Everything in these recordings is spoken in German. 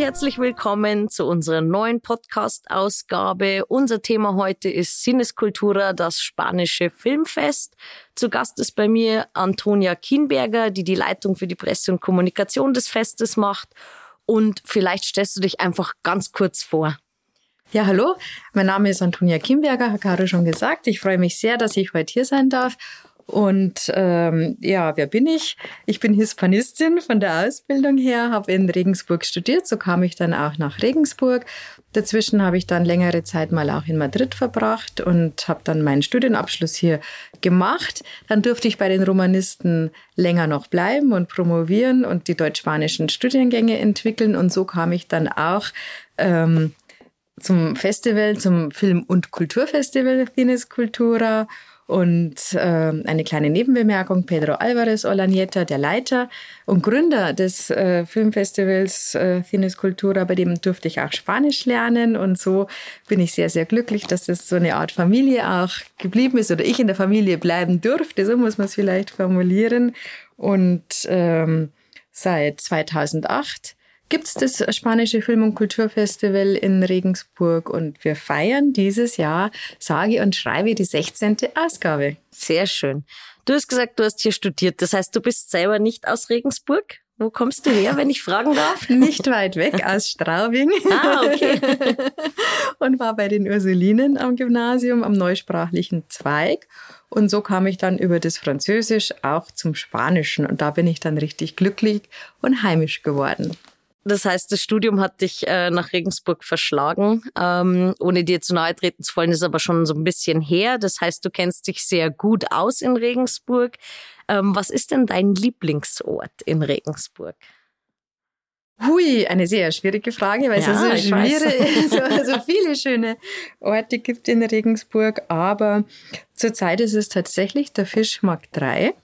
herzlich willkommen zu unserer neuen Podcast-Ausgabe. Unser Thema heute ist Sinnescultura, das spanische Filmfest. Zu Gast ist bei mir Antonia Kienberger, die die Leitung für die Presse und Kommunikation des Festes macht. Und vielleicht stellst du dich einfach ganz kurz vor. Ja, hallo, mein Name ist Antonia Kienberger, hat Caro schon gesagt. Ich freue mich sehr, dass ich heute hier sein darf und ähm, ja, wer bin ich? Ich bin Hispanistin von der Ausbildung her, habe in Regensburg studiert, so kam ich dann auch nach Regensburg. Dazwischen habe ich dann längere Zeit mal auch in Madrid verbracht und habe dann meinen Studienabschluss hier gemacht. Dann durfte ich bei den Romanisten länger noch bleiben und promovieren und die deutsch-spanischen Studiengänge entwickeln. Und so kam ich dann auch ähm, zum Festival, zum Film- und Kulturfestival Fines Cultura und äh, eine kleine Nebenbemerkung, Pedro Alvarez Olanieta, der Leiter und Gründer des äh, Filmfestivals äh, Cines Cultura, bei dem durfte ich auch Spanisch lernen. Und so bin ich sehr, sehr glücklich, dass das so eine Art Familie auch geblieben ist oder ich in der Familie bleiben durfte, so muss man es vielleicht formulieren. Und ähm, seit 2008 gibt es das Spanische Film- und Kulturfestival in Regensburg und wir feiern dieses Jahr, sage und schreibe, die 16. Ausgabe. Sehr schön. Du hast gesagt, du hast hier studiert. Das heißt, du bist selber nicht aus Regensburg? Wo kommst du her, wenn ich fragen darf? Nicht weit weg, aus Straubing. Ah, okay. und war bei den Ursulinen am Gymnasium, am neusprachlichen Zweig. Und so kam ich dann über das Französisch auch zum Spanischen. Und da bin ich dann richtig glücklich und heimisch geworden. Das heißt, das Studium hat dich äh, nach Regensburg verschlagen. Ähm, ohne dir zu nahe treten zu wollen, ist aber schon so ein bisschen her. Das heißt, du kennst dich sehr gut aus in Regensburg. Ähm, was ist denn dein Lieblingsort in Regensburg? Hui, eine sehr schwierige Frage, weil ja, es so schwierig, so, so viele schöne Orte gibt in Regensburg. Aber zurzeit ist es tatsächlich der Fischmarkt 3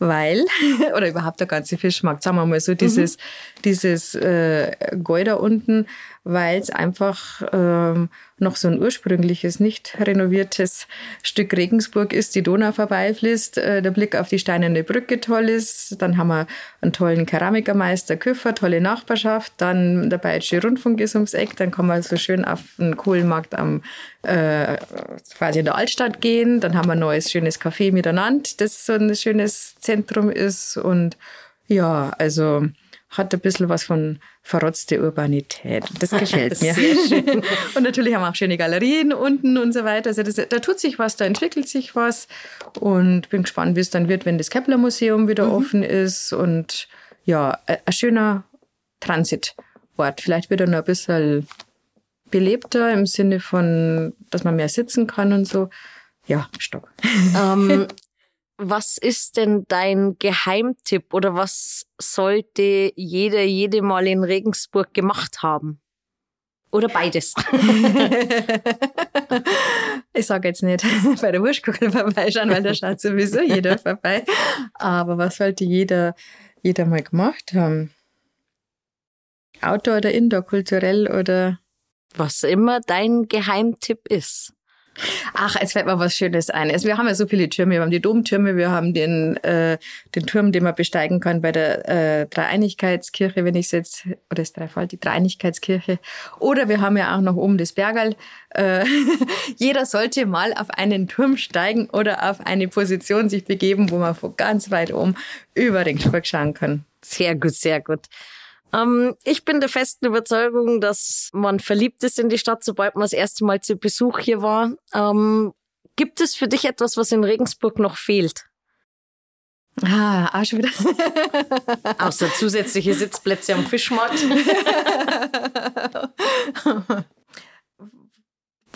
weil, oder überhaupt der ganze Fischmarkt, sagen wir mal so, dieses, mhm. dieses äh, Goi da unten, weil es einfach ähm, noch so ein ursprüngliches, nicht renoviertes Stück Regensburg ist, die Donau vorbeifließt, äh, der Blick auf die steinerne Brücke toll ist, dann haben wir einen tollen Keramikermeister Küffer, tolle Nachbarschaft, dann der Bayerische Rundfunk ist ums Eck, dann kann man so schön auf den Kohlenmarkt am äh, quasi in der Altstadt gehen, dann haben wir ein neues schönes Café miteinander, das so ein schönes Zentrum ist und ja, also hat ein bisschen was von verrotzte Urbanität. Das gefällt mir. Sehr schön. und natürlich haben wir auch schöne Galerien unten und so weiter. Also das, da tut sich was, da entwickelt sich was. Und bin gespannt, wie es dann wird, wenn das Kepler Museum wieder mhm. offen ist. Und ja, ein schöner Transitort. Vielleicht wird er noch ein bisschen belebter im Sinne von, dass man mehr sitzen kann und so. Ja, Stock. Ähm, was ist denn dein Geheimtipp oder was sollte jeder, jede mal in Regensburg gemacht haben? Oder beides? ich sage jetzt nicht bei der Wurstkuchel vorbeischauen, weil da schaut sowieso jeder vorbei. Aber was sollte jeder, jeder mal gemacht haben? Outdoor oder Indoor, kulturell oder? Was immer dein Geheimtipp ist. Ach, es fällt mir was Schönes ein. Also wir haben ja so viele Türme. Wir haben die Domtürme, wir haben den, äh, den Turm, den man besteigen kann bei der äh, Dreieinigkeitskirche, wenn ich es jetzt, oder das Dreifalt, die Dreieinigkeitskirche. Oder wir haben ja auch noch oben das Bergerl. Äh, jeder sollte mal auf einen Turm steigen oder auf eine Position sich begeben, wo man von ganz weit oben über den Regensburg schauen kann. Sehr gut, sehr gut. Ähm, ich bin der festen Überzeugung, dass man verliebt ist in die Stadt, sobald man das erste Mal zu Besuch hier war. Ähm, gibt es für dich etwas, was in Regensburg noch fehlt? Ah, auch schon wieder. Außer zusätzliche Sitzplätze am Fischmarkt.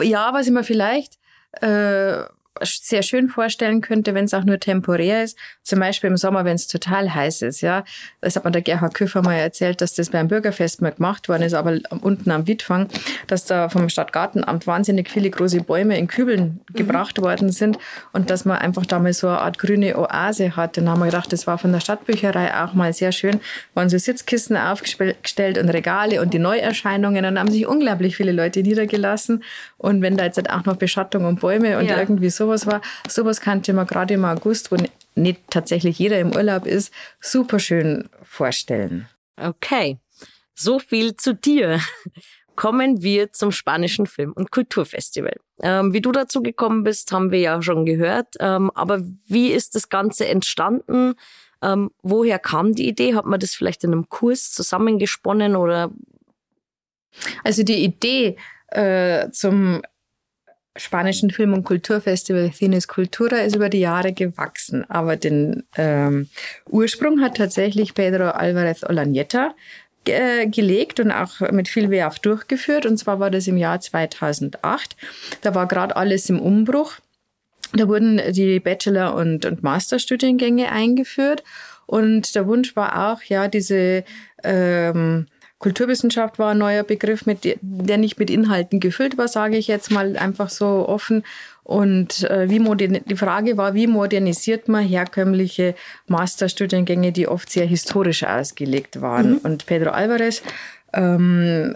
ja, was ich mir vielleicht äh, sehr schön vorstellen könnte, wenn es auch nur temporär ist. Zum Beispiel im Sommer, wenn es total heiß ist. Ja, das hat mir der Gerhard Küffer mal erzählt, dass das beim Bürgerfest mal gemacht worden ist, aber unten am Wittfang, dass da vom Stadtgartenamt wahnsinnig viele große Bäume in Kübeln mhm. gebracht worden sind und dass man einfach da mal so eine Art grüne Oase hat. Dann haben wir gedacht, das war von der Stadtbücherei auch mal sehr schön. Waren so Sitzkissen aufgestellt und Regale und die Neuerscheinungen. Und dann haben sich unglaublich viele Leute niedergelassen. Und wenn da jetzt halt auch noch Beschattung und Bäume und ja. irgendwie so sowas war. Sowas kannte man gerade im August, wo nicht tatsächlich jeder im Urlaub ist, super schön vorstellen. Okay. So viel zu dir. Kommen wir zum spanischen Film- und Kulturfestival. Ähm, wie du dazu gekommen bist, haben wir ja schon gehört. Ähm, aber wie ist das Ganze entstanden? Ähm, woher kam die Idee? Hat man das vielleicht in einem Kurs zusammengesponnen oder? Also die Idee äh, zum spanischen Film- und Kulturfestival Cines Cultura ist über die Jahre gewachsen. Aber den ähm, Ursprung hat tatsächlich Pedro Alvarez Olañeta äh, gelegt und auch mit viel Werf durchgeführt. Und zwar war das im Jahr 2008. Da war gerade alles im Umbruch. Da wurden die Bachelor- und, und Masterstudiengänge eingeführt. Und der Wunsch war auch, ja, diese ähm, Kulturwissenschaft war ein neuer Begriff, mit, der nicht mit Inhalten gefüllt war, sage ich jetzt mal einfach so offen. Und äh, wie die Frage war, wie modernisiert man herkömmliche Masterstudiengänge, die oft sehr historisch ausgelegt waren. Mhm. Und Pedro Alvarez ähm,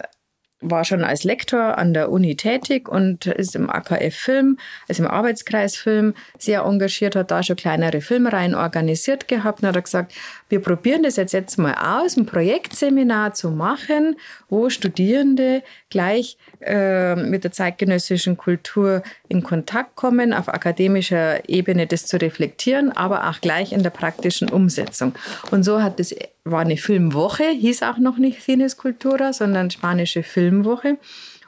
war schon als Lektor an der Uni tätig und ist im AKF Film, also im Arbeitskreis Film, sehr engagiert, hat da schon kleinere Filmreihen organisiert gehabt und hat gesagt, wir probieren das jetzt, jetzt mal aus, ein Projektseminar zu machen, wo Studierende gleich äh, mit der zeitgenössischen Kultur in Kontakt kommen, auf akademischer Ebene das zu reflektieren, aber auch gleich in der praktischen Umsetzung. Und so hat das war eine Filmwoche, hieß auch noch nicht Cines Cultura, sondern spanische Filmwoche.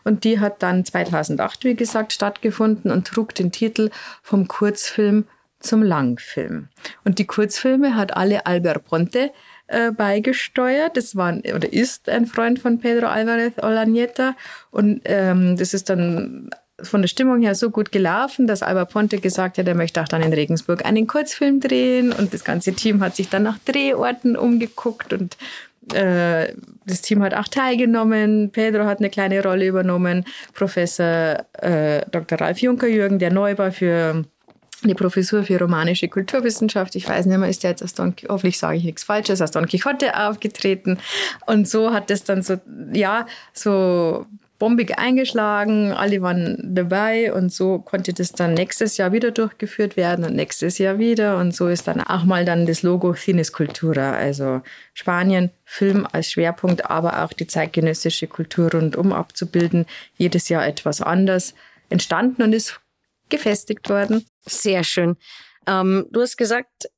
Und die hat dann 2008, wie gesagt, stattgefunden und trug den Titel vom Kurzfilm zum Langfilm. Und die Kurzfilme hat alle Albert Ponte äh, beigesteuert. Das war oder ist ein Freund von Pedro Alvarez Olañeta. Und ähm, das ist dann von der Stimmung her so gut gelaufen, dass Albert Ponte gesagt hat, er möchte auch dann in Regensburg einen Kurzfilm drehen. Und das ganze Team hat sich dann nach Drehorten umgeguckt und äh, das Team hat auch teilgenommen. Pedro hat eine kleine Rolle übernommen. Professor äh, Dr. Ralf Juncker-Jürgen, der neu war für die Professur für romanische Kulturwissenschaft. Ich weiß nicht mehr, ist der jetzt aus Don Quixote, hoffentlich sage ich nichts Falsches, aus Don Quixote aufgetreten. Und so hat es dann so, ja, so bombig eingeschlagen, alle waren dabei und so konnte das dann nächstes Jahr wieder durchgeführt werden und nächstes Jahr wieder und so ist dann auch mal dann das Logo Cines Cultura, also Spanien, Film als Schwerpunkt, aber auch die zeitgenössische Kultur rundum abzubilden, jedes Jahr etwas anders entstanden und ist gefestigt worden. Sehr schön. Ähm, du hast gesagt,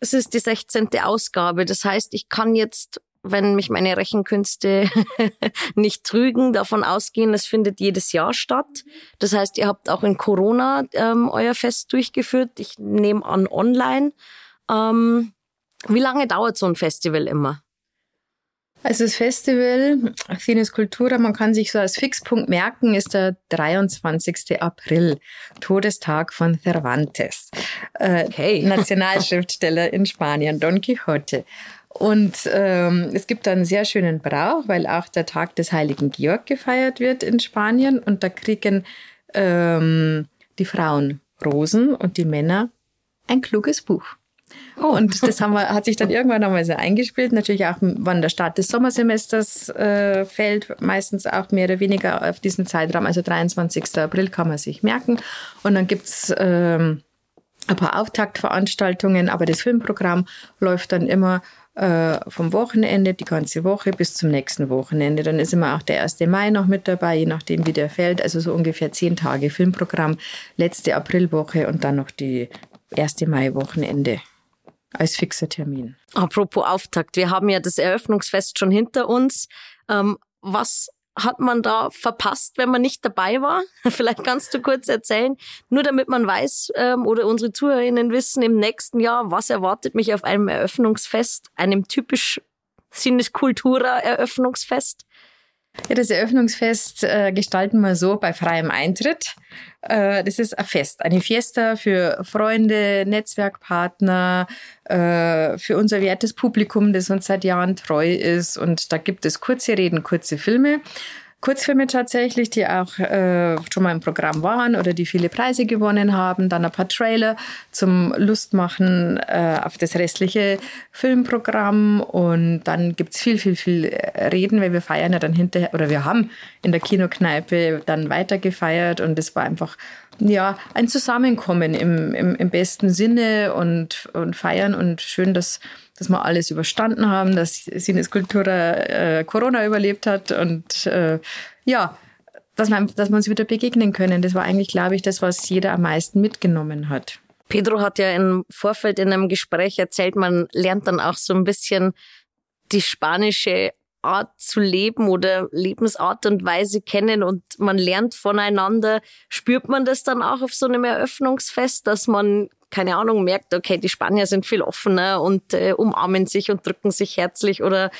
es ist die 16. Ausgabe. Das heißt, ich kann jetzt, wenn mich meine Rechenkünste nicht trügen, davon ausgehen, es findet jedes Jahr statt. Das heißt, ihr habt auch in Corona ähm, euer Fest durchgeführt. Ich nehme an, online. Ähm, wie lange dauert so ein Festival immer? Also das Festival Cines Cultura, man kann sich so als Fixpunkt merken, ist der 23. April, Todestag von Cervantes, äh, okay. Nationalschriftsteller in Spanien, Don Quixote. Und ähm, es gibt einen sehr schönen Brauch, weil auch der Tag des heiligen Georg gefeiert wird in Spanien. Und da kriegen ähm, die Frauen Rosen und die Männer ein kluges Buch. Oh. Und das haben wir, hat sich dann irgendwann einmal so eingespielt. Natürlich auch, wann der Start des Sommersemesters äh, fällt, meistens auch mehr oder weniger auf diesen Zeitraum, also 23. April kann man sich merken. Und dann gibt's ähm, ein paar Auftaktveranstaltungen, aber das Filmprogramm läuft dann immer äh, vom Wochenende, die ganze Woche bis zum nächsten Wochenende. Dann ist immer auch der 1. Mai noch mit dabei, je nachdem wie der fällt. Also so ungefähr zehn Tage Filmprogramm, letzte Aprilwoche und dann noch die 1. Mai-Wochenende als fixer Termin. Apropos Auftakt, wir haben ja das Eröffnungsfest schon hinter uns. Ähm, was hat man da verpasst, wenn man nicht dabei war? Vielleicht kannst du kurz erzählen, nur damit man weiß ähm, oder unsere ZuhörerInnen wissen im nächsten Jahr, was erwartet mich auf einem Eröffnungsfest, einem typisch Sinnes Cultura Eröffnungsfest? Ja, das Eröffnungsfest äh, gestalten wir so bei freiem Eintritt. Äh, das ist ein Fest, eine Fiesta für Freunde, Netzwerkpartner, äh, für unser wertes Publikum, das uns seit Jahren treu ist. Und da gibt es kurze Reden, kurze Filme. Kurzfilme tatsächlich, die auch äh, schon mal im Programm waren oder die viele Preise gewonnen haben. Dann ein paar Trailer zum Lustmachen äh, auf das restliche Filmprogramm. Und dann gibt's viel, viel, viel Reden, weil wir feiern ja dann hinterher, oder wir haben in der Kinokneipe dann weiter gefeiert. Und es war einfach ja, ein Zusammenkommen im, im, im besten Sinne und, und feiern und schön, dass, dass wir alles überstanden haben, dass Sines Kultura äh, Corona überlebt hat und äh, ja, dass, man, dass wir uns wieder begegnen können. Das war eigentlich, glaube ich, das, was jeder am meisten mitgenommen hat. Pedro hat ja im Vorfeld in einem Gespräch erzählt, man lernt dann auch so ein bisschen die spanische Art zu leben oder Lebensart und Weise kennen und man lernt voneinander. Spürt man das dann auch auf so einem Eröffnungsfest, dass man, keine Ahnung, merkt, okay, die Spanier sind viel offener und äh, umarmen sich und drücken sich herzlich oder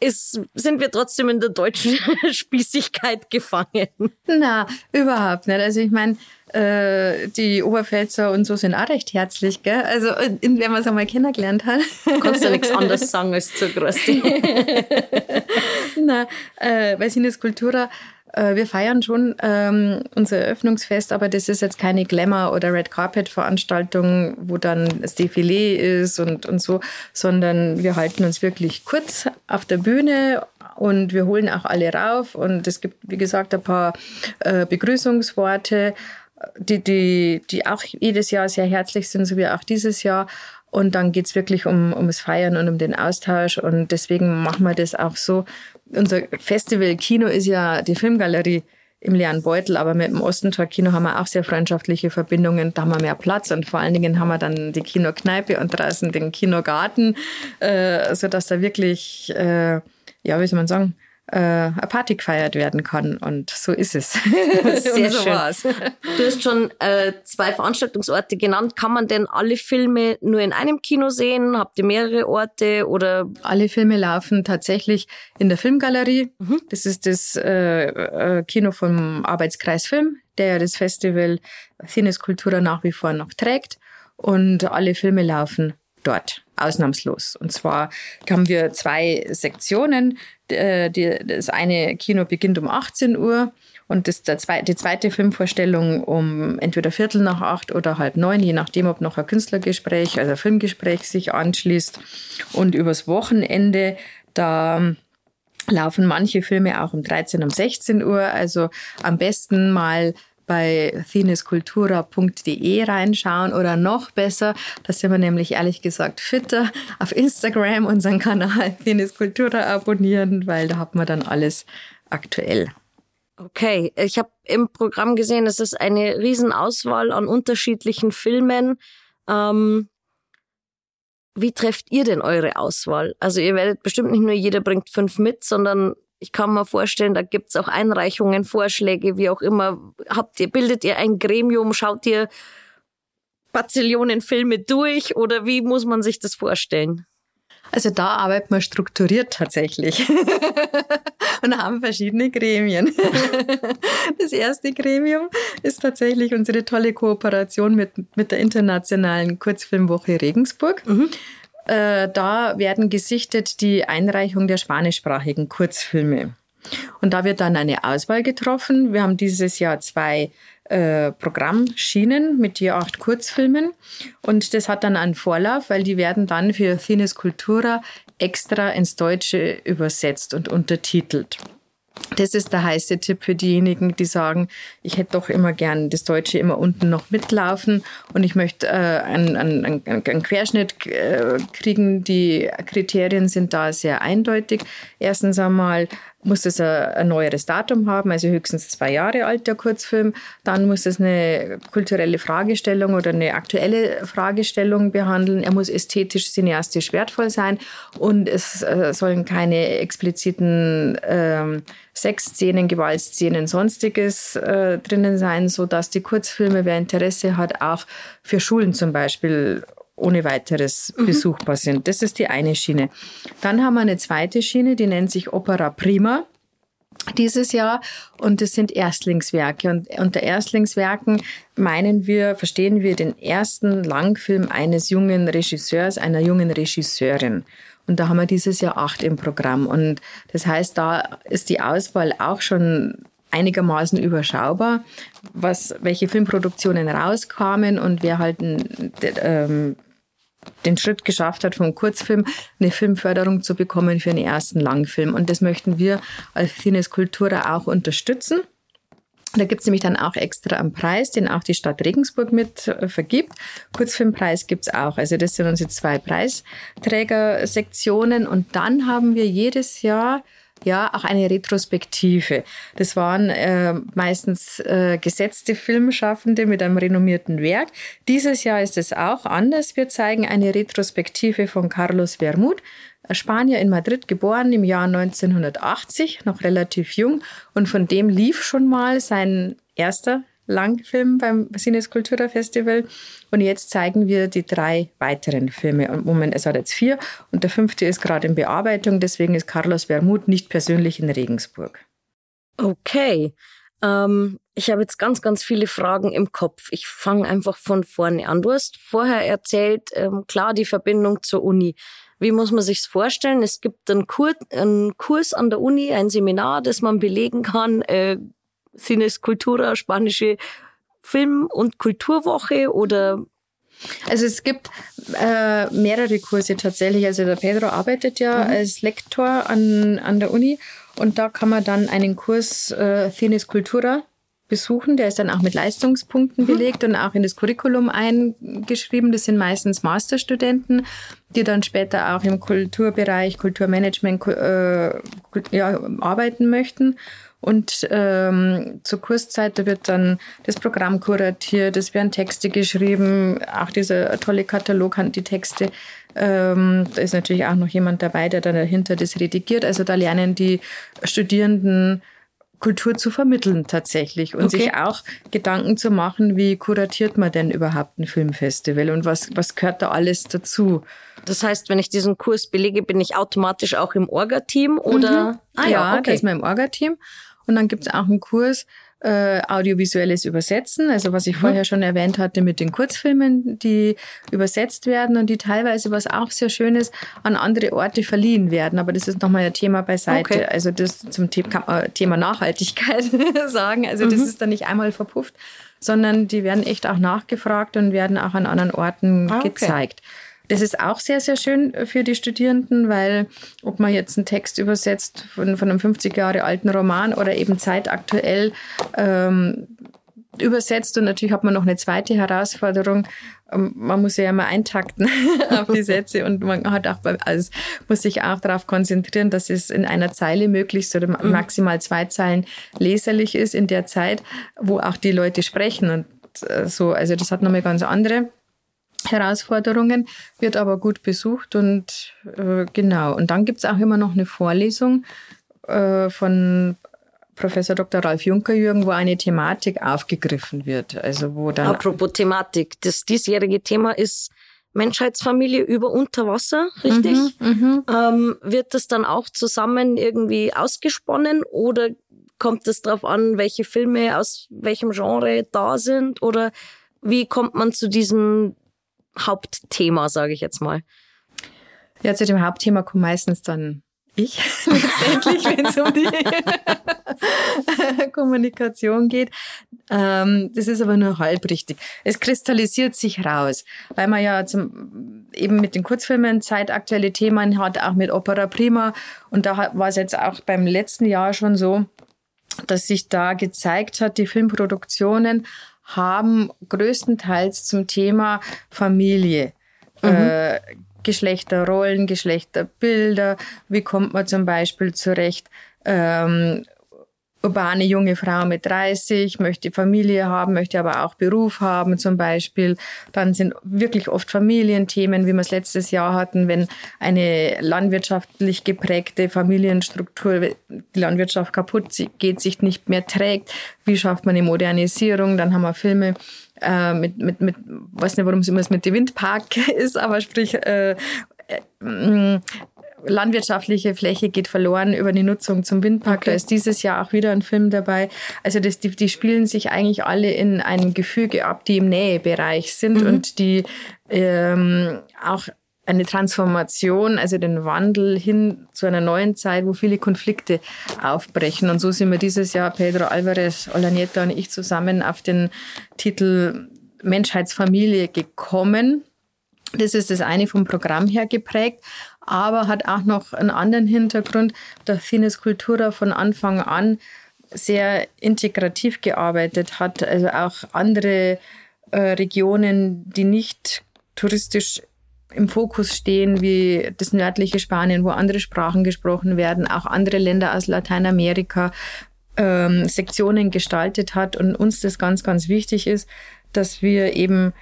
ist, sind wir trotzdem in der deutschen Spießigkeit gefangen? Na, überhaupt nicht. Also ich meine, äh, die Oberpfälzer und so sind auch recht herzlich, gell? Also, wenn man es einmal kennengelernt hat. Kannst du nichts anderes sagen als zu groß. Na, äh, weil Sinnes Kultura äh, wir feiern schon ähm, unser Eröffnungsfest, aber das ist jetzt keine Glamour- oder Red Carpet-Veranstaltung, wo dann das Defilé ist und, und so, sondern wir halten uns wirklich kurz auf der Bühne und wir holen auch alle rauf und es gibt, wie gesagt, ein paar äh, Begrüßungsworte, die, die, die auch jedes Jahr sehr herzlich sind, so wie auch dieses Jahr. Und dann geht's wirklich um, ums Feiern und um den Austausch. Und deswegen machen wir das auch so. Unser Festival Kino ist ja die Filmgalerie im leeren Beutel, aber mit dem Ostentor Kino haben wir auch sehr freundschaftliche Verbindungen. Da haben wir mehr Platz und vor allen Dingen haben wir dann die Kinokneipe und draußen den Kinogarten, äh, so dass da wirklich, äh, ja, wie soll man sagen, äh, Party gefeiert werden kann. Und so ist es. Sehr so schön. War's. Du hast schon äh, zwei Veranstaltungsorte genannt. Kann man denn alle Filme nur in einem Kino sehen? Habt ihr mehrere Orte oder? Alle Filme laufen tatsächlich in der Filmgalerie. Mhm. Das ist das äh, äh Kino vom Arbeitskreis Film, der das Festival Cines Cultura nach wie vor noch trägt. Und alle Filme laufen dort, ausnahmslos. Und zwar haben wir zwei Sektionen. Äh, das eine Kino beginnt um 18 Uhr und das, der zwei, die zweite Filmvorstellung um entweder Viertel nach acht oder halb neun, je nachdem, ob noch ein Künstlergespräch, also ein Filmgespräch sich anschließt. Und übers Wochenende, da laufen manche Filme auch um 13, um 16 Uhr. Also am besten mal bei thinescultura.de reinschauen oder noch besser, da sind wir nämlich ehrlich gesagt fitter, auf Instagram unseren Kanal Thinescultura abonnieren, weil da hat man dann alles aktuell. Okay, ich habe im Programm gesehen, es ist eine Riesenauswahl an unterschiedlichen Filmen. Ähm, wie trefft ihr denn eure Auswahl? Also ihr werdet bestimmt nicht nur jeder bringt fünf mit, sondern ich kann mir vorstellen, da gibt's auch Einreichungen, Vorschläge, wie auch immer. Habt ihr, bildet ihr ein Gremium, schaut ihr Bazillionen Filme durch oder wie muss man sich das vorstellen? Also da arbeitet man strukturiert tatsächlich und haben verschiedene Gremien. Das erste Gremium ist tatsächlich unsere tolle Kooperation mit, mit der Internationalen Kurzfilmwoche Regensburg. Mhm. Äh, da werden gesichtet die Einreichung der spanischsprachigen Kurzfilme. Und da wird dann eine Auswahl getroffen. Wir haben dieses Jahr zwei äh, Programmschienen mit je acht Kurzfilmen. Und das hat dann einen Vorlauf, weil die werden dann für Cines Cultura extra ins Deutsche übersetzt und untertitelt. Das ist der heiße Tipp für diejenigen, die sagen, ich hätte doch immer gern das Deutsche immer unten noch mitlaufen und ich möchte äh, einen, einen, einen Querschnitt äh, kriegen. Die Kriterien sind da sehr eindeutig. Erstens einmal muss es ein, neueres Datum haben, also höchstens zwei Jahre alt, der Kurzfilm. Dann muss es eine kulturelle Fragestellung oder eine aktuelle Fragestellung behandeln. Er muss ästhetisch, cineastisch wertvoll sein und es äh, sollen keine expliziten ähm, Sexszenen, Gewaltszenen, sonstiges äh, drinnen sein, so dass die Kurzfilme, wer Interesse hat, auch für Schulen zum Beispiel ohne weiteres mhm. besuchbar sind. Das ist die eine Schiene. Dann haben wir eine zweite Schiene, die nennt sich Opera Prima dieses Jahr und das sind Erstlingswerke und unter Erstlingswerken meinen wir, verstehen wir den ersten Langfilm eines jungen Regisseurs, einer jungen Regisseurin. Und da haben wir dieses Jahr acht im Programm. Und das heißt, da ist die Auswahl auch schon einigermaßen überschaubar, was, welche Filmproduktionen rauskamen und wer halt ähm, den Schritt geschafft hat, vom Kurzfilm eine Filmförderung zu bekommen für einen ersten Langfilm. Und das möchten wir als Cines Cultura auch unterstützen. Da gibt es nämlich dann auch extra einen Preis, den auch die Stadt Regensburg mit äh, vergibt. Kurzfilmpreis gibt es auch. Also das sind unsere zwei Preisträgersektionen. Und dann haben wir jedes Jahr ja auch eine Retrospektive. Das waren äh, meistens äh, gesetzte Filmschaffende mit einem renommierten Werk. Dieses Jahr ist es auch anders. Wir zeigen eine Retrospektive von Carlos Vermut. Spanier in Madrid geboren im Jahr 1980, noch relativ jung. Und von dem lief schon mal sein erster Langfilm beim Cultura Festival. Und jetzt zeigen wir die drei weiteren Filme. Im Moment, es hat jetzt vier und der fünfte ist gerade in Bearbeitung. Deswegen ist Carlos Vermut nicht persönlich in Regensburg. Okay. Ähm, ich habe jetzt ganz, ganz viele Fragen im Kopf. Ich fange einfach von vorne an. Du hast vorher erzählt, ähm, klar, die Verbindung zur Uni. Wie muss man sich's vorstellen? Es gibt einen, Kur einen Kurs an der Uni, ein Seminar, das man belegen kann. Äh, Cines Cultura, spanische Film- und Kulturwoche oder also es gibt äh, mehrere Kurse tatsächlich. Also der Pedro arbeitet ja mhm. als Lektor an, an der Uni und da kann man dann einen Kurs äh, Cines Cultura besuchen. Der ist dann auch mit Leistungspunkten mhm. belegt und auch in das Curriculum eingeschrieben. Das sind meistens Masterstudenten, die dann später auch im Kulturbereich, Kulturmanagement äh, ja, arbeiten möchten. Und ähm, zur Kurszeit, da wird dann das Programm kuratiert, es werden Texte geschrieben, auch dieser tolle Katalog hat die Texte. Ähm, da ist natürlich auch noch jemand dabei, der dann dahinter das redigiert. Also da lernen die Studierenden Kultur zu vermitteln tatsächlich und okay. sich auch Gedanken zu machen, wie kuratiert man denn überhaupt ein Filmfestival und was, was gehört da alles dazu. Das heißt, wenn ich diesen Kurs belege, bin ich automatisch auch im Orga-Team oder? Mhm. Ah, ja, ja okay. da ist man im Orga-Team. Und dann gibt es auch einen Kurs äh, audiovisuelles Übersetzen, also was ich mhm. vorher schon erwähnt hatte mit den Kurzfilmen, die übersetzt werden und die teilweise, was auch sehr schön ist, an andere Orte verliehen werden. Aber das ist nochmal ein Thema beiseite. Okay. Also das zum Thema Nachhaltigkeit sagen. Also das mhm. ist dann nicht einmal verpufft, sondern die werden echt auch nachgefragt und werden auch an anderen Orten ah, okay. gezeigt. Das ist auch sehr, sehr schön für die Studierenden, weil ob man jetzt einen Text übersetzt von, von einem 50 Jahre alten Roman oder eben zeitaktuell ähm, übersetzt und natürlich hat man noch eine zweite Herausforderung. Ähm, man muss ja immer eintakten auf die Sätze und man hat auch, also muss sich auch darauf konzentrieren, dass es in einer Zeile möglichst oder mhm. maximal zwei Zeilen leserlich ist in der Zeit, wo auch die Leute sprechen und äh, so. Also das hat nochmal ganz andere Herausforderungen, wird aber gut besucht und äh, genau. Und dann gibt's auch immer noch eine Vorlesung äh, von Professor Dr. Ralf Juncker-Jürgen, wo eine Thematik aufgegriffen wird. Also wo dann Apropos Thematik, das diesjährige Thema ist Menschheitsfamilie über Unterwasser, richtig? Mhm, mh. ähm, wird das dann auch zusammen irgendwie ausgesponnen oder kommt es darauf an, welche Filme aus welchem Genre da sind? Oder wie kommt man zu diesem Hauptthema, sage ich jetzt mal? Ja, zu dem Hauptthema kommt meistens dann ich letztendlich, wenn es um die Kommunikation geht. Ähm, das ist aber nur halb richtig. Es kristallisiert sich raus, weil man ja zum, eben mit den Kurzfilmen zeitaktuelle Themen hat, auch mit Opera Prima. Und da war es jetzt auch beim letzten Jahr schon so, dass sich da gezeigt hat, die Filmproduktionen haben größtenteils zum Thema Familie. Mhm. Äh, Geschlechterrollen, Geschlechterbilder, wie kommt man zum Beispiel zurecht, ähm, urbane junge Frau mit 30, möchte Familie haben, möchte aber auch Beruf haben zum Beispiel. Dann sind wirklich oft Familienthemen, wie wir es letztes Jahr hatten, wenn eine landwirtschaftlich geprägte Familienstruktur, die Landwirtschaft kaputt geht, sich nicht mehr trägt. Wie schafft man eine Modernisierung? Dann haben wir Filme äh, mit, mit, mit, weiß nicht, warum es immer mit dem Windpark ist, aber sprich, äh, äh, landwirtschaftliche Fläche geht verloren über die Nutzung zum Windpark. Okay. Da ist dieses Jahr auch wieder ein Film dabei. Also das, die, die spielen sich eigentlich alle in einem Gefüge ab, die im Nähebereich sind mhm. und die ähm, auch eine Transformation, also den Wandel hin zu einer neuen Zeit, wo viele Konflikte aufbrechen. Und so sind wir dieses Jahr, Pedro Alvarez, Olanieta und ich zusammen auf den Titel Menschheitsfamilie gekommen. Das ist das eine vom Programm her geprägt aber hat auch noch einen anderen Hintergrund. Der Fines Cultura von Anfang an sehr integrativ gearbeitet hat, also auch andere äh, Regionen, die nicht touristisch im Fokus stehen, wie das nördliche Spanien, wo andere Sprachen gesprochen werden, auch andere Länder aus Lateinamerika ähm, Sektionen gestaltet hat und uns das ganz, ganz wichtig ist, dass wir eben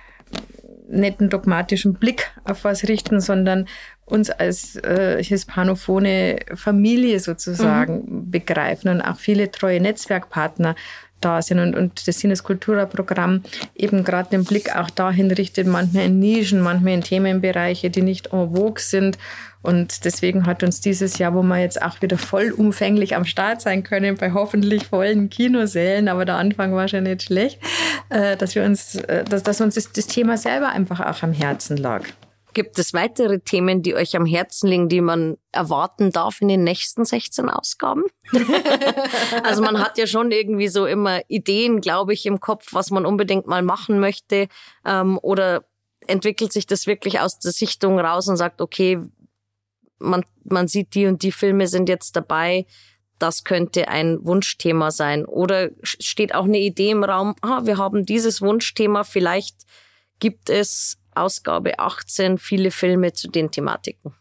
einen dogmatischen Blick auf was richten, sondern uns als äh, hispanophone Familie sozusagen mhm. begreifen und auch viele treue Netzwerkpartner da sind und, und das Sinneskultura-Programm eben gerade den Blick auch dahin richtet, manchmal in Nischen, manchmal in Themenbereiche, die nicht en vogue sind. Und deswegen hat uns dieses Jahr, wo wir jetzt auch wieder vollumfänglich am Start sein können, bei hoffentlich vollen Kinosälen, aber der Anfang war schon nicht schlecht, äh, dass wir uns, äh, dass, dass uns das, das Thema selber einfach auch am Herzen lag. Gibt es weitere Themen, die euch am Herzen liegen, die man erwarten darf in den nächsten 16 Ausgaben? also man hat ja schon irgendwie so immer Ideen, glaube ich, im Kopf, was man unbedingt mal machen möchte. Ähm, oder entwickelt sich das wirklich aus der Sichtung raus und sagt, okay, man, man sieht die und die Filme sind jetzt dabei. Das könnte ein Wunschthema sein. Oder steht auch eine Idee im Raum, ah, wir haben dieses Wunschthema, vielleicht gibt es Ausgabe 18 viele Filme zu den Thematiken.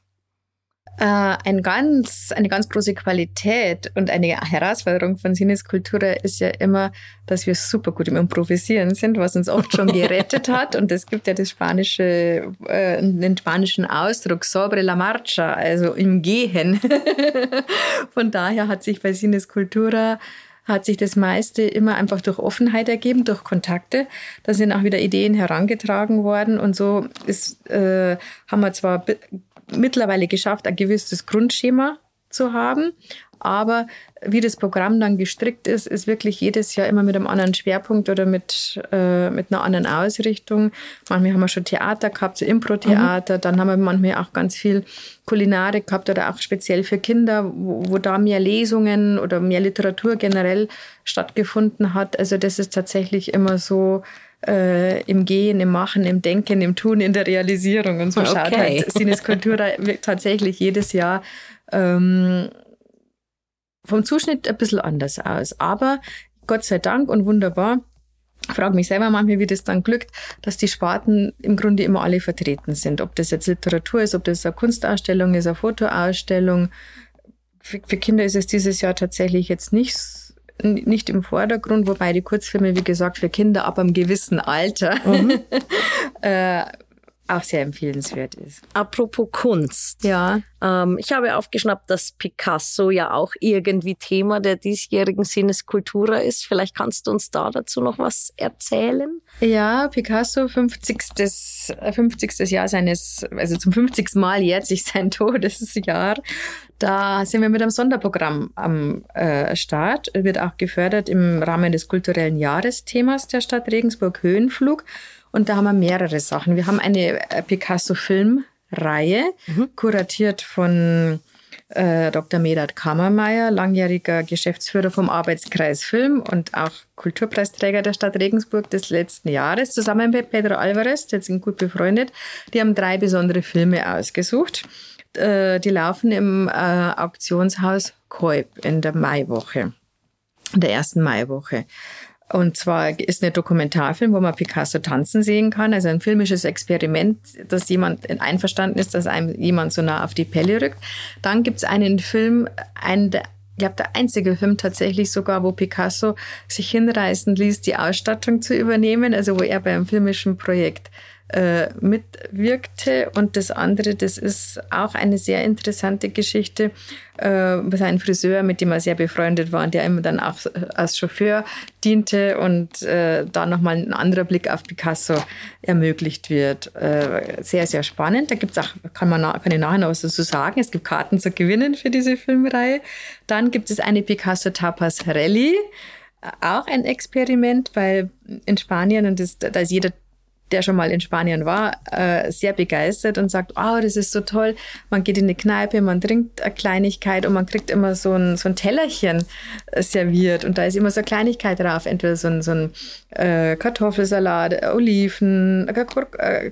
Äh, ein ganz, eine ganz große Qualität und eine Herausforderung von Sinneskultur ist ja immer, dass wir super gut im Improvisieren sind, was uns oft schon gerettet hat. Und es gibt ja das spanische, äh, den spanischen Ausdruck sobre la marcha, also im Gehen. Von daher hat sich bei Sinneskultura hat sich das meiste immer einfach durch Offenheit ergeben, durch Kontakte. Da sind auch wieder Ideen herangetragen worden und so ist, äh, haben wir zwar mittlerweile geschafft, ein gewisses Grundschema zu haben, aber wie das Programm dann gestrickt ist, ist wirklich jedes Jahr immer mit einem anderen Schwerpunkt oder mit, äh, mit einer anderen Ausrichtung. Manchmal haben wir schon Theater gehabt, so Impro-Theater. Mhm. Dann haben wir manchmal auch ganz viel Kulinarik gehabt oder auch speziell für Kinder, wo, wo da mehr Lesungen oder mehr Literatur generell stattgefunden hat. Also das ist tatsächlich immer so, äh, im Gehen, im Machen, im Denken, im Tun, in der Realisierung. Und so okay. schaut halt Sinneskultura tatsächlich jedes Jahr ähm, vom Zuschnitt ein bisschen anders aus. Aber Gott sei Dank und wunderbar, ich frage mich selber manchmal, wie das dann glückt, dass die Sparten im Grunde immer alle vertreten sind. Ob das jetzt Literatur ist, ob das eine Kunstausstellung ist, eine Fotoausstellung. Für, für Kinder ist es dieses Jahr tatsächlich jetzt nicht, nicht im Vordergrund, wobei die Kurzfilme, wie gesagt, für Kinder ab einem gewissen Alter mhm. äh, auch sehr empfehlenswert ist. Apropos Kunst. Ja. Ähm, ich habe aufgeschnappt, dass Picasso ja auch irgendwie Thema der diesjährigen Sinneskultura ist. Vielleicht kannst du uns da dazu noch was erzählen? Ja, Picasso, 50. 50. Jahr seines, also zum 50. Mal jährt sich sein Todesjahr. Da sind wir mit einem Sonderprogramm am äh, Start. Wird auch gefördert im Rahmen des kulturellen Jahresthemas der Stadt Regensburg Höhenflug. Und da haben wir mehrere Sachen. Wir haben eine äh, Picasso-Filmreihe, mhm. kuratiert von äh, Dr. Medat Kammermeier, langjähriger Geschäftsführer vom Arbeitskreis Film und auch Kulturpreisträger der Stadt Regensburg des letzten Jahres, zusammen mit Pedro Alvarez, die sind gut befreundet. Die haben drei besondere Filme ausgesucht. Äh, die laufen im äh, Auktionshaus Koip in der Maiwoche, in der ersten Maiwoche. Und zwar ist eine Dokumentarfilm, wo man Picasso tanzen sehen kann. Also ein filmisches Experiment, dass jemand einverstanden ist, dass einem jemand so nah auf die Pelle rückt. Dann gibt es einen Film, einen der ich glaube, der einzige Film tatsächlich sogar, wo Picasso sich hinreißen ließ, die Ausstattung zu übernehmen, also wo er beim filmischen Projekt äh, mitwirkte. Und das andere, das ist auch eine sehr interessante Geschichte. Äh, sein Friseur, mit dem er sehr befreundet war und der immer dann auch als Chauffeur diente und äh, da nochmal ein anderer Blick auf Picasso ermöglicht wird. Äh, sehr, sehr spannend. Da gibt es auch, kann man kann ich nachher noch was dazu sagen, es gibt Karten zu gewinnen für diese Filmreihe. Dann gibt es eine Picasso Tapas Rallye auch ein Experiment, weil in Spanien, und das, da ist jeder der schon mal in Spanien war, äh, sehr begeistert und sagt, oh, das ist so toll. Man geht in eine Kneipe, man trinkt eine Kleinigkeit und man kriegt immer so ein, so ein Tellerchen äh, serviert und da ist immer so eine Kleinigkeit drauf, entweder so ein, so ein äh, Kartoffelsalat, Oliven, äh,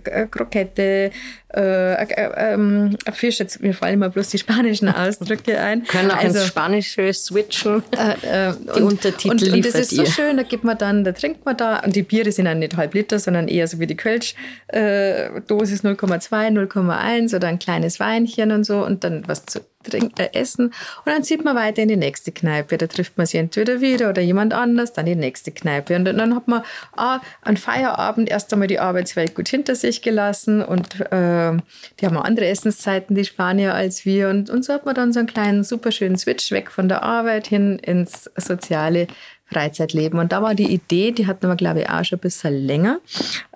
äh, Krokette, äh, äh, ähm, Fisch, jetzt mir fallen immer bloß die spanischen Ausdrücke ein. Können auch also, ins Spanische switchen. Äh, äh, die und, Untertitel und, und das ist so schön, da gibt man dann, da trinkt man da und die Biere sind dann nicht halb Liter, sondern eher so wie die Kölsch äh, Dosis 0,2, 0,1 oder ein kleines Weinchen und so und dann was zu trinken, äh, essen und dann zieht man weiter in die nächste Kneipe. Da trifft man sie entweder wieder oder jemand anders, dann die nächste Kneipe. Und dann hat man ah, an Feierabend erst einmal die Arbeitswelt gut hinter sich gelassen und äh, die haben auch andere Essenszeiten, die Spanier, als wir. Und, und so hat man dann so einen kleinen, super schönen Switch weg von der Arbeit hin ins soziale Freizeitleben. Und da war die Idee, die hatten wir, glaube ich, auch schon ein bisschen länger,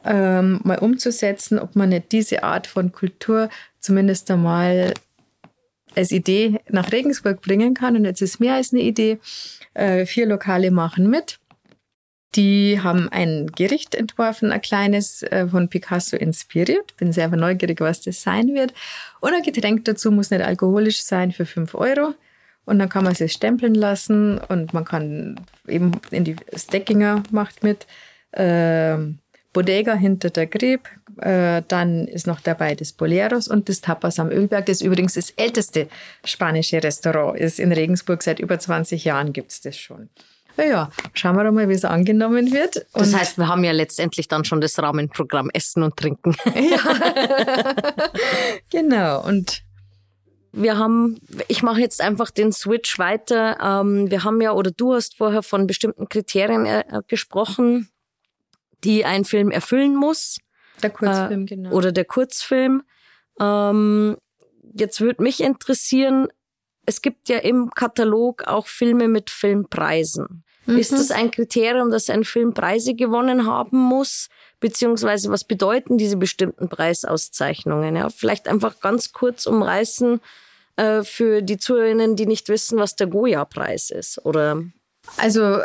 ähm, mal umzusetzen, ob man nicht diese Art von Kultur zumindest einmal als Idee nach Regensburg bringen kann. Und jetzt ist mehr als eine Idee. Äh, vier Lokale machen mit. Die haben ein Gericht entworfen, ein kleines, äh, von Picasso inspiriert. Bin selber neugierig, was das sein wird. Und ein Getränk dazu muss nicht alkoholisch sein für fünf Euro. Und dann kann man es stempeln lassen und man kann eben in die Steckinger macht mit. Ähm, Bodega hinter der Greb. Äh, dann ist noch dabei das Boleros und das Tapas am Ölberg, das übrigens das älteste spanische Restaurant ist. In Regensburg seit über 20 Jahren gibt es das schon. Naja, schauen wir doch mal, wie es angenommen wird. Und das heißt, wir haben ja letztendlich dann schon das Rahmenprogramm Essen und Trinken. ja, genau. Und wir haben, ich mache jetzt einfach den Switch weiter. Ähm, wir haben ja, oder du hast vorher von bestimmten Kriterien äh, gesprochen die ein Film erfüllen muss. Der Kurzfilm, äh, genau. Oder der Kurzfilm. Ähm, jetzt würde mich interessieren, es gibt ja im Katalog auch Filme mit Filmpreisen. Mhm. Ist das ein Kriterium, dass ein Film Preise gewonnen haben muss? Beziehungsweise was bedeuten diese bestimmten Preisauszeichnungen? Ja, vielleicht einfach ganz kurz umreißen äh, für die Zuhörerinnen, die nicht wissen, was der Goya-Preis ist. Oder also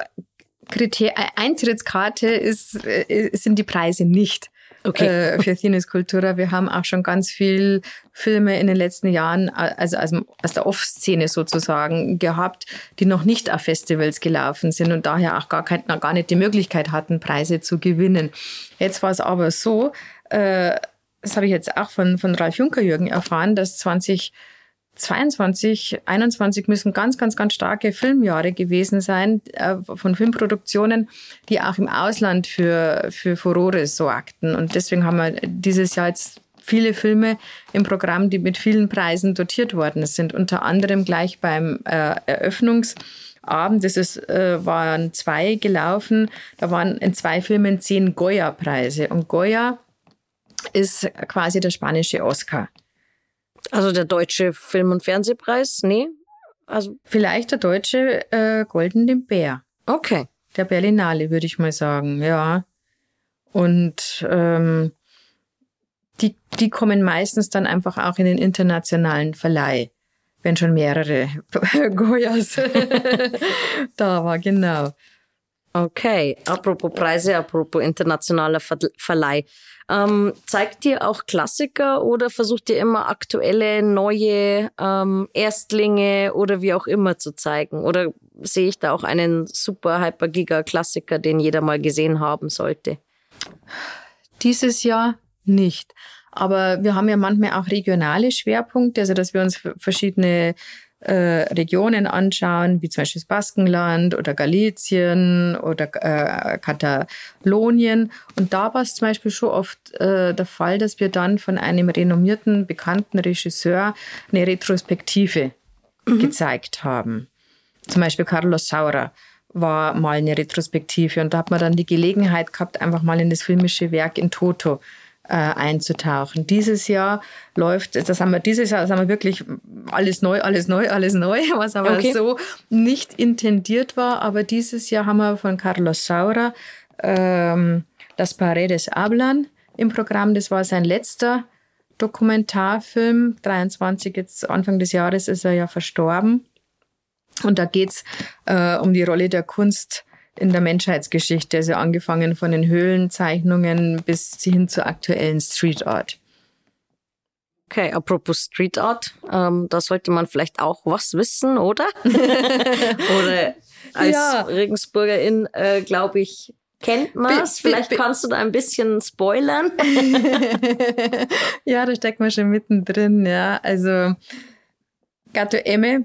Kriter Eintrittskarte ist, äh, sind die Preise nicht. Okay. Äh, für Cines Cultura. Wir haben auch schon ganz viel Filme in den letzten Jahren, also, also aus der Off-Szene sozusagen, gehabt, die noch nicht auf Festivals gelaufen sind und daher auch gar, kein, gar nicht die Möglichkeit hatten, Preise zu gewinnen. Jetzt war es aber so, äh, das habe ich jetzt auch von, von Ralf Junkerjürgen erfahren, dass 20 22, 21 müssen ganz, ganz, ganz starke Filmjahre gewesen sein äh, von Filmproduktionen, die auch im Ausland für, für Furore sorgten. Und deswegen haben wir dieses Jahr jetzt viele Filme im Programm, die mit vielen Preisen dotiert worden sind. Unter anderem gleich beim äh, Eröffnungsabend, das ist, äh, waren zwei gelaufen, da waren in zwei Filmen zehn Goya-Preise. Und Goya ist quasi der spanische Oscar. Also der deutsche Film- und Fernsehpreis? Nee. Also Vielleicht der deutsche äh, Golden Bär. Okay. Der Berlinale, würde ich mal sagen, ja. Und ähm, die, die kommen meistens dann einfach auch in den internationalen Verleih, wenn schon mehrere Goyas da war, genau. Okay, apropos Preise, apropos internationaler Verleih. Ähm, zeigt ihr auch Klassiker oder versucht ihr immer aktuelle, neue ähm, Erstlinge oder wie auch immer zu zeigen? Oder sehe ich da auch einen super Hyper-Giga-Klassiker, den jeder mal gesehen haben sollte? Dieses Jahr nicht. Aber wir haben ja manchmal auch regionale Schwerpunkte, also dass wir uns verschiedene äh, Regionen anschauen, wie zum Beispiel das Baskenland oder Galizien oder äh, Katalonien. Und da war es zum Beispiel schon oft äh, der Fall, dass wir dann von einem renommierten, bekannten Regisseur eine Retrospektive mhm. gezeigt haben. Zum Beispiel Carlos Saura war mal eine Retrospektive und da hat man dann die Gelegenheit gehabt, einfach mal in das filmische Werk in Toto äh, einzutauchen. Dieses Jahr läuft, das haben wir dieses Jahr, das haben wir wirklich alles neu, alles neu, alles neu, was aber okay. so nicht intendiert war. Aber dieses Jahr haben wir von Carlos Saura ähm, das Paredes Hablan im Programm. Das war sein letzter Dokumentarfilm. 23, jetzt Anfang des Jahres ist er ja verstorben. Und da geht's äh, um die Rolle der Kunst in der Menschheitsgeschichte, also angefangen von den Höhlenzeichnungen bis hin zur aktuellen Street Art. Okay, apropos Street Art, ähm, da sollte man vielleicht auch was wissen, oder? oder als ja. Regensburgerin, äh, glaube ich, kennt man es. Vielleicht kannst du da ein bisschen spoilern. ja, da steckt man schon mittendrin, ja. Also Gatto Emme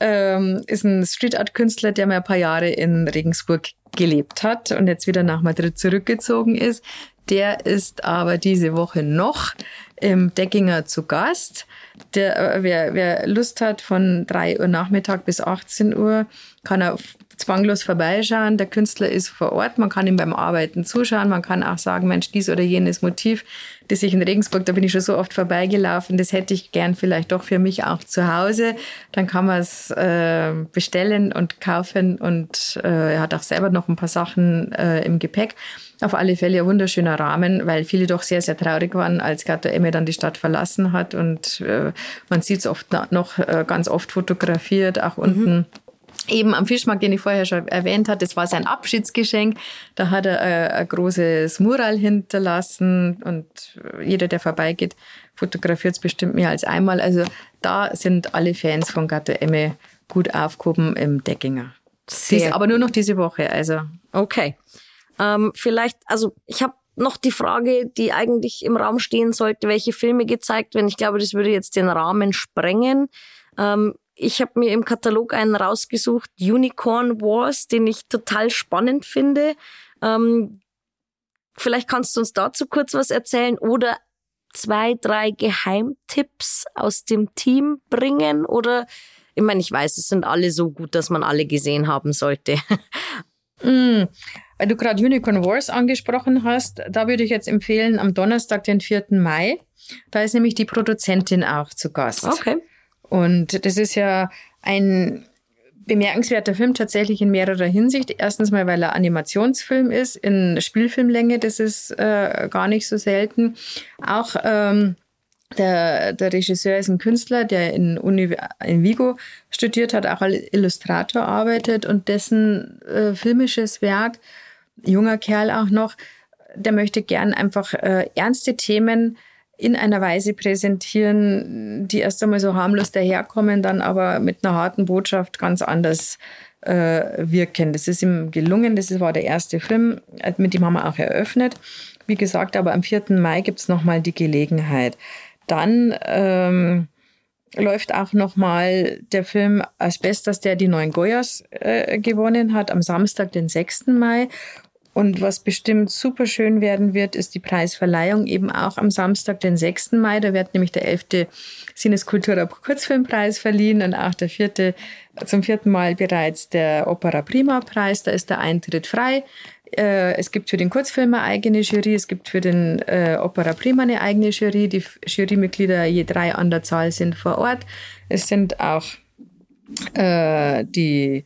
ähm, ist ein Street Art Künstler, der mal ein paar Jahre in Regensburg gelebt hat und jetzt wieder nach Madrid zurückgezogen ist. Der ist aber diese Woche noch im Deckinger zu Gast. Der, äh, wer, wer Lust hat, von 3 Uhr Nachmittag bis 18 Uhr, kann er zwanglos vorbeischauen. Der Künstler ist vor Ort. Man kann ihm beim Arbeiten zuschauen. Man kann auch sagen, Mensch, dies oder jenes Motiv, das ich in Regensburg, da bin ich schon so oft vorbeigelaufen, das hätte ich gern vielleicht doch für mich auch zu Hause. Dann kann man es äh, bestellen und kaufen und äh, er hat auch selber noch ein paar Sachen äh, im Gepäck. Auf alle Fälle ein wunderschöner Rahmen, weil viele doch sehr, sehr traurig waren, als Gato Emme dann die Stadt verlassen hat. Und äh, man sieht es oft noch äh, ganz oft fotografiert, auch mhm. unten eben am Fischmarkt, den ich vorher schon erwähnt habe, das war sein Abschiedsgeschenk. Da hat er äh, ein großes Mural hinterlassen und jeder, der vorbeigeht, fotografiert es bestimmt mehr als einmal. Also da sind alle Fans von Gatto Emme gut aufgehoben im Deckinger. Sehr. aber nur noch diese Woche, also. Okay. Ähm, vielleicht, also ich habe noch die Frage, die eigentlich im Raum stehen sollte, welche Filme gezeigt werden. Ich glaube, das würde jetzt den Rahmen sprengen. Ähm, ich habe mir im Katalog einen rausgesucht, Unicorn Wars, den ich total spannend finde. Ähm, vielleicht kannst du uns dazu kurz was erzählen oder zwei, drei Geheimtipps aus dem Team bringen oder ich meine, ich weiß, es sind alle so gut, dass man alle gesehen haben sollte. mm, weil du gerade Unicorn Wars angesprochen hast, da würde ich jetzt empfehlen, am Donnerstag, den 4. Mai, da ist nämlich die Produzentin auch zu Gast. Okay. Und das ist ja ein bemerkenswerter Film tatsächlich in mehrerer Hinsicht. Erstens mal, weil er Animationsfilm ist, in Spielfilmlänge, das ist äh, gar nicht so selten. Auch ähm, der, der Regisseur ist ein Künstler, der in, Uni, in Vigo studiert hat, auch als Illustrator arbeitet und dessen äh, filmisches Werk, junger Kerl auch noch, der möchte gern einfach äh, ernste Themen in einer Weise präsentieren, die erst einmal so harmlos daherkommen, dann aber mit einer harten Botschaft ganz anders äh, wirken. Das ist ihm gelungen. Das war der erste Film, mit dem haben wir auch eröffnet. Wie gesagt, aber am 4. Mai gibt es nochmal die Gelegenheit. Dann ähm, läuft auch nochmal der Film Asbestos, der die neuen Goyas äh, gewonnen hat, am Samstag, den 6. Mai. Und was bestimmt super schön werden wird, ist die Preisverleihung eben auch am Samstag, den 6. Mai. Da wird nämlich der 11. Sinneskultura Kurzfilmpreis verliehen und auch der vierte, zum vierten Mal bereits der Opera Prima Preis. Da ist der Eintritt frei. Äh, es gibt für den Kurzfilm eine eigene Jury, es gibt für den äh, Opera Prima eine eigene Jury. Die Jurymitglieder, je drei an der Zahl, sind vor Ort. Es sind auch äh, die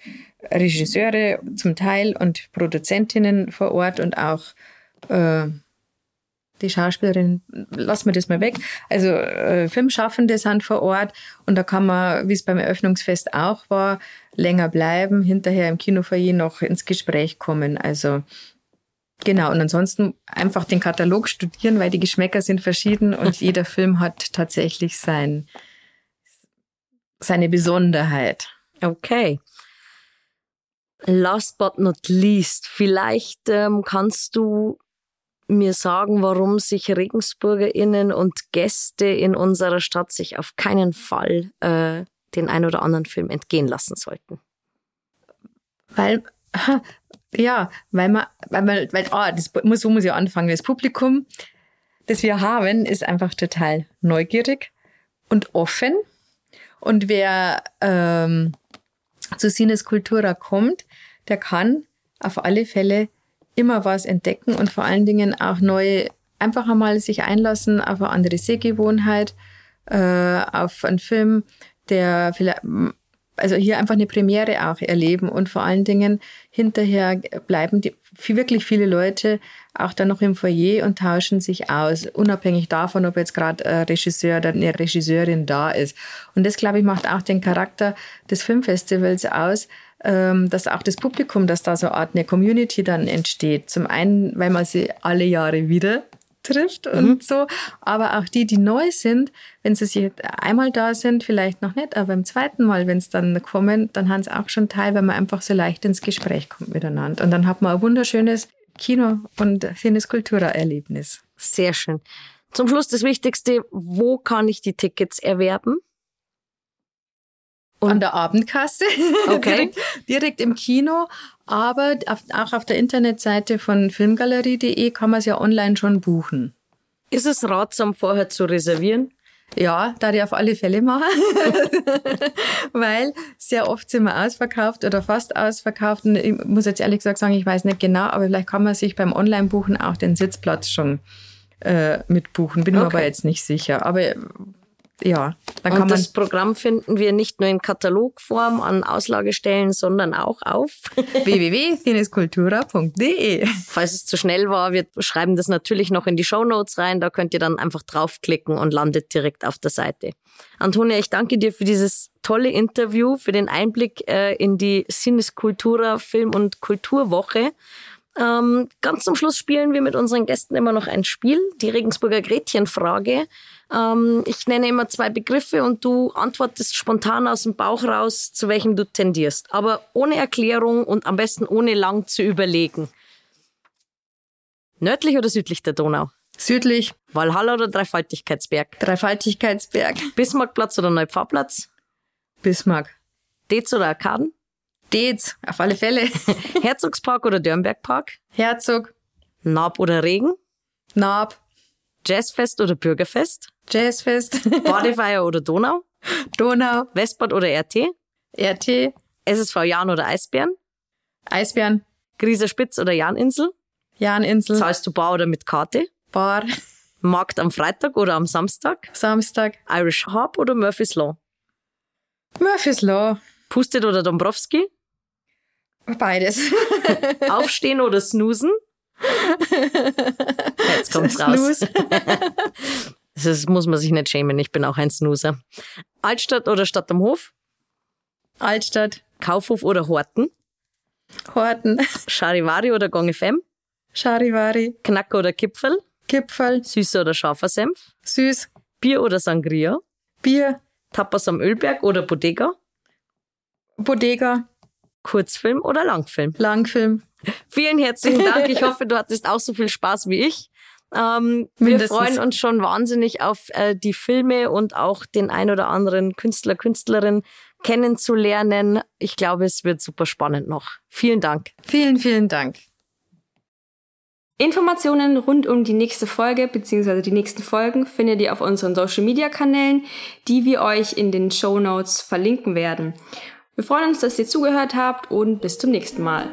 Regisseure zum Teil und Produzentinnen vor Ort und auch äh, die Schauspielerin, lassen wir das mal weg. Also äh, Filmschaffende sind vor Ort und da kann man, wie es beim Eröffnungsfest auch war, länger bleiben, hinterher im Kinofoyer noch ins Gespräch kommen. Also genau, und ansonsten einfach den Katalog studieren, weil die Geschmäcker sind verschieden und jeder Film hat tatsächlich sein, seine Besonderheit. Okay. Last but not least, vielleicht ähm, kannst du mir sagen, warum sich RegensburgerInnen und Gäste in unserer Stadt sich auf keinen Fall äh, den ein oder anderen Film entgehen lassen sollten? Weil, ja, weil man, weil man, weil, ah, das muss, so muss ich anfangen. Das Publikum, das wir haben, ist einfach total neugierig und offen. Und wer ähm, zu Sines Cultura kommt, der kann auf alle Fälle immer was entdecken und vor allen Dingen auch neue, einfach einmal sich einlassen auf eine andere Sehgewohnheit, äh, auf einen Film, der vielleicht, also hier einfach eine Premiere auch erleben und vor allen Dingen hinterher bleiben die, wirklich viele Leute auch dann noch im Foyer und tauschen sich aus, unabhängig davon, ob jetzt gerade ein Regisseur oder eine Regisseurin da ist. Und das, glaube ich, macht auch den Charakter des Filmfestivals aus, dass auch das Publikum, dass da so eine Art eine Community dann entsteht. Zum einen, weil man sie alle Jahre wieder trifft und mhm. so. Aber auch die, die neu sind, wenn sie sich einmal da sind, vielleicht noch nicht, aber beim zweiten Mal, wenn es dann kommen, dann haben sie auch schon teil, weil man einfach so leicht ins Gespräch kommt miteinander. Und dann hat man ein wunderschönes Kino- und Cinescultura-Erlebnis. Sehr schön. Zum Schluss das Wichtigste, wo kann ich die Tickets erwerben? Und An der Abendkasse, okay. direkt, direkt, im Kino. Aber auf, auch auf der Internetseite von filmgalerie.de kann man es ja online schon buchen. Ist es ratsam, vorher zu reservieren? Ja, da ich auf alle Fälle machen. Weil sehr oft sind wir ausverkauft oder fast ausverkauft. Und ich muss jetzt ehrlich gesagt sagen, ich weiß nicht genau, aber vielleicht kann man sich beim Online-Buchen auch den Sitzplatz schon äh, mitbuchen. Bin okay. mir aber jetzt nicht sicher. Aber ja, dann kann Und das Programm finden wir nicht nur in Katalogform an Auslagestellen, sondern auch auf www.cinescultura.de. Falls es zu schnell war, wir schreiben das natürlich noch in die Show Notes rein. Da könnt ihr dann einfach draufklicken und landet direkt auf der Seite. Antonia, ich danke dir für dieses tolle Interview, für den Einblick äh, in die Cinescultura Film- und Kulturwoche. Ähm, ganz zum Schluss spielen wir mit unseren Gästen immer noch ein Spiel, die Regensburger Gretchenfrage. Ähm, ich nenne immer zwei Begriffe und du antwortest spontan aus dem Bauch raus, zu welchem du tendierst. Aber ohne Erklärung und am besten ohne lang zu überlegen. Nördlich oder südlich der Donau? Südlich. Walhalla oder Dreifaltigkeitsberg? Dreifaltigkeitsberg. Bismarckplatz oder Neupfarrplatz? Bismarck. Dez oder Arkaden? Dez, auf alle Fälle. Herzogspark oder Dörnbergpark? Herzog. Naab oder Regen? Naab. Jazzfest oder Bürgerfest? Jazzfest. Badefeier oder Donau? Donau. Westbad oder RT? RT. SSV Jan oder Eisbären? Eisbären. Grieser Spitz oder Janinsel? Janinsel. Zahlst du Bar oder mit Karte? Bar. Markt am Freitag oder am Samstag? Samstag. Irish Harp oder Murphy's Law? Murphy's Law. Pustet oder Dombrowski? Beides. Aufstehen oder snoosen? Jetzt kommt's raus. Das muss man sich nicht schämen, ich bin auch ein Snoozer. Altstadt oder Stadt am Hof? Altstadt. Kaufhof oder Horten? Horten. Charivari oder Gong FM? Charivari. Knacker oder Kipfel? Kipfel. Süßer oder scharfer Senf? Süß. Bier oder Sangria? Bier. Tapas am Ölberg oder Bodega? Bodega. Kurzfilm oder Langfilm? Langfilm. Vielen herzlichen Dank. Ich hoffe, du hattest auch so viel Spaß wie ich. Ähm, wir freuen uns schon wahnsinnig auf äh, die Filme und auch den ein oder anderen Künstler, Künstlerin kennenzulernen. Ich glaube, es wird super spannend noch. Vielen Dank. Vielen, vielen Dank. Informationen rund um die nächste Folge bzw. die nächsten Folgen findet ihr auf unseren Social Media Kanälen, die wir euch in den Show Notes verlinken werden. Wir freuen uns, dass ihr zugehört habt und bis zum nächsten Mal.